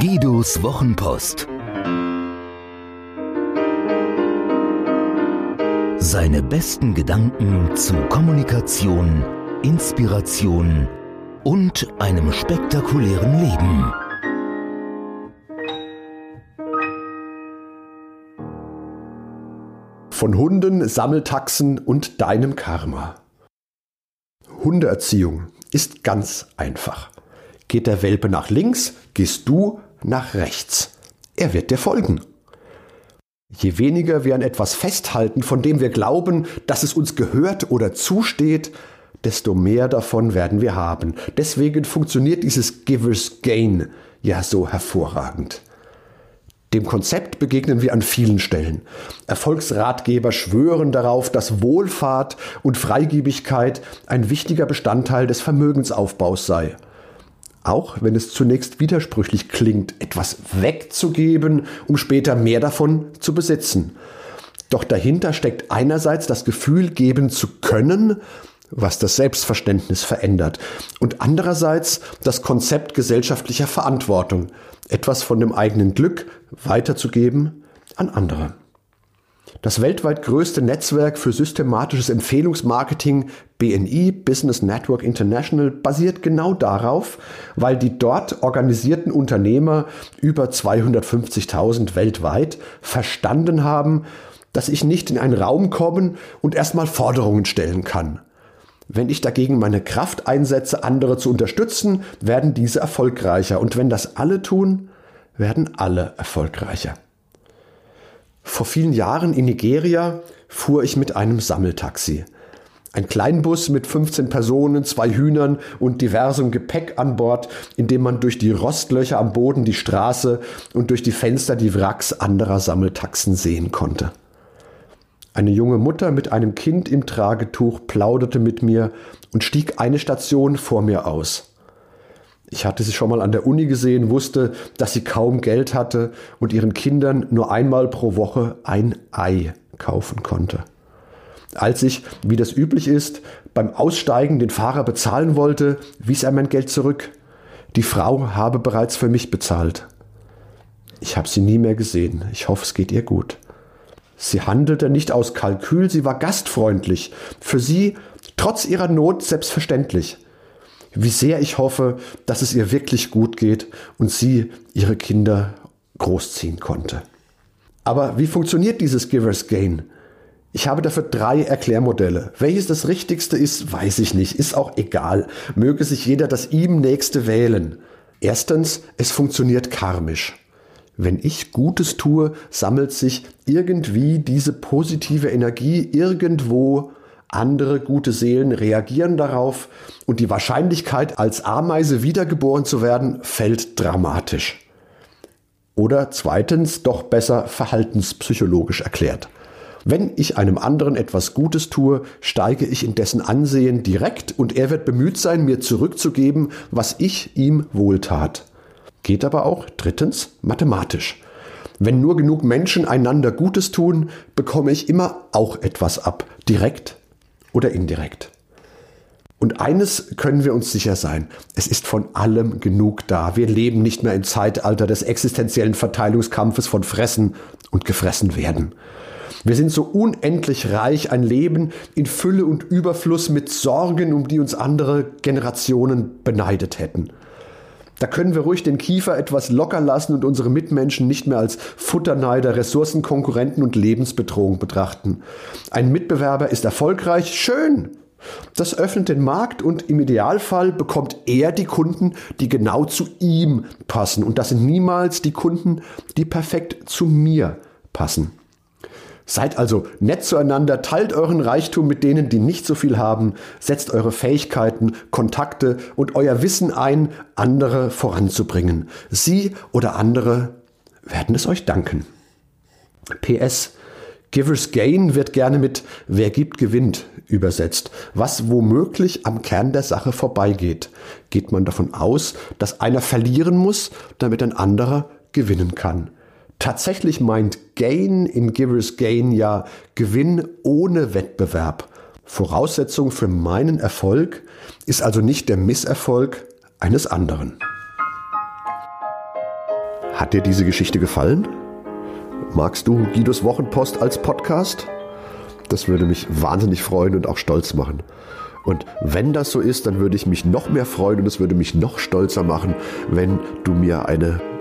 Markus Wochenpost. Seine besten Gedanken zu Kommunikation, Inspiration und einem spektakulären Leben. Von Hunden, Sammeltaxen und deinem Karma. Hundeerziehung ist ganz einfach. Geht der Welpe nach links, gehst du nach rechts. Er wird dir folgen. Je weniger wir an etwas festhalten, von dem wir glauben, dass es uns gehört oder zusteht, desto mehr davon werden wir haben. Deswegen funktioniert dieses Givers Gain ja so hervorragend. Dem Konzept begegnen wir an vielen Stellen. Erfolgsratgeber schwören darauf, dass Wohlfahrt und Freigebigkeit ein wichtiger Bestandteil des Vermögensaufbaus sei auch wenn es zunächst widersprüchlich klingt, etwas wegzugeben, um später mehr davon zu besitzen. Doch dahinter steckt einerseits das Gefühl, geben zu können, was das Selbstverständnis verändert, und andererseits das Konzept gesellschaftlicher Verantwortung, etwas von dem eigenen Glück weiterzugeben an andere. Das weltweit größte Netzwerk für systematisches Empfehlungsmarketing BNI Business Network International basiert genau darauf, weil die dort organisierten Unternehmer über 250.000 weltweit verstanden haben, dass ich nicht in einen Raum kommen und erstmal Forderungen stellen kann. Wenn ich dagegen meine Kraft einsetze, andere zu unterstützen, werden diese erfolgreicher. Und wenn das alle tun, werden alle erfolgreicher. Vor vielen Jahren in Nigeria fuhr ich mit einem Sammeltaxi. Ein Kleinbus mit 15 Personen, zwei Hühnern und diversem Gepäck an Bord, in dem man durch die Rostlöcher am Boden die Straße und durch die Fenster die Wracks anderer Sammeltaxen sehen konnte. Eine junge Mutter mit einem Kind im Tragetuch plauderte mit mir und stieg eine Station vor mir aus. Ich hatte sie schon mal an der Uni gesehen, wusste, dass sie kaum Geld hatte und ihren Kindern nur einmal pro Woche ein Ei kaufen konnte. Als ich, wie das üblich ist, beim Aussteigen den Fahrer bezahlen wollte, wies er mein Geld zurück. Die Frau habe bereits für mich bezahlt. Ich habe sie nie mehr gesehen. Ich hoffe, es geht ihr gut. Sie handelte nicht aus Kalkül, sie war gastfreundlich. Für sie, trotz ihrer Not, selbstverständlich wie sehr ich hoffe, dass es ihr wirklich gut geht und sie ihre Kinder großziehen konnte. Aber wie funktioniert dieses Givers Gain? Ich habe dafür drei Erklärmodelle. Welches das richtigste ist, weiß ich nicht, ist auch egal. Möge sich jeder das ihm nächste wählen. Erstens, es funktioniert karmisch. Wenn ich Gutes tue, sammelt sich irgendwie diese positive Energie irgendwo andere gute Seelen reagieren darauf und die Wahrscheinlichkeit, als Ameise wiedergeboren zu werden, fällt dramatisch. Oder zweitens, doch besser verhaltenspsychologisch erklärt. Wenn ich einem anderen etwas Gutes tue, steige ich in dessen Ansehen direkt und er wird bemüht sein, mir zurückzugeben, was ich ihm wohltat. Geht aber auch drittens mathematisch. Wenn nur genug Menschen einander Gutes tun, bekomme ich immer auch etwas ab, direkt oder indirekt. Und eines können wir uns sicher sein, es ist von allem genug da. Wir leben nicht mehr im Zeitalter des existenziellen Verteilungskampfes von Fressen und gefressen werden. Wir sind so unendlich reich, ein Leben in Fülle und Überfluss mit Sorgen, um die uns andere Generationen beneidet hätten. Da können wir ruhig den Kiefer etwas locker lassen und unsere Mitmenschen nicht mehr als Futterneider, Ressourcenkonkurrenten und Lebensbedrohung betrachten. Ein Mitbewerber ist erfolgreich, schön. Das öffnet den Markt und im Idealfall bekommt er die Kunden, die genau zu ihm passen. Und das sind niemals die Kunden, die perfekt zu mir passen. Seid also nett zueinander, teilt euren Reichtum mit denen, die nicht so viel haben, setzt eure Fähigkeiten, Kontakte und euer Wissen ein, andere voranzubringen. Sie oder andere werden es euch danken. PS Givers Gain wird gerne mit Wer gibt, gewinnt übersetzt, was womöglich am Kern der Sache vorbeigeht. Geht man davon aus, dass einer verlieren muss, damit ein anderer gewinnen kann. Tatsächlich meint Gain in Givers Gain ja Gewinn ohne Wettbewerb. Voraussetzung für meinen Erfolg ist also nicht der Misserfolg eines anderen. Hat dir diese Geschichte gefallen? Magst du Guidos Wochenpost als Podcast? Das würde mich wahnsinnig freuen und auch stolz machen. Und wenn das so ist, dann würde ich mich noch mehr freuen und es würde mich noch stolzer machen, wenn du mir eine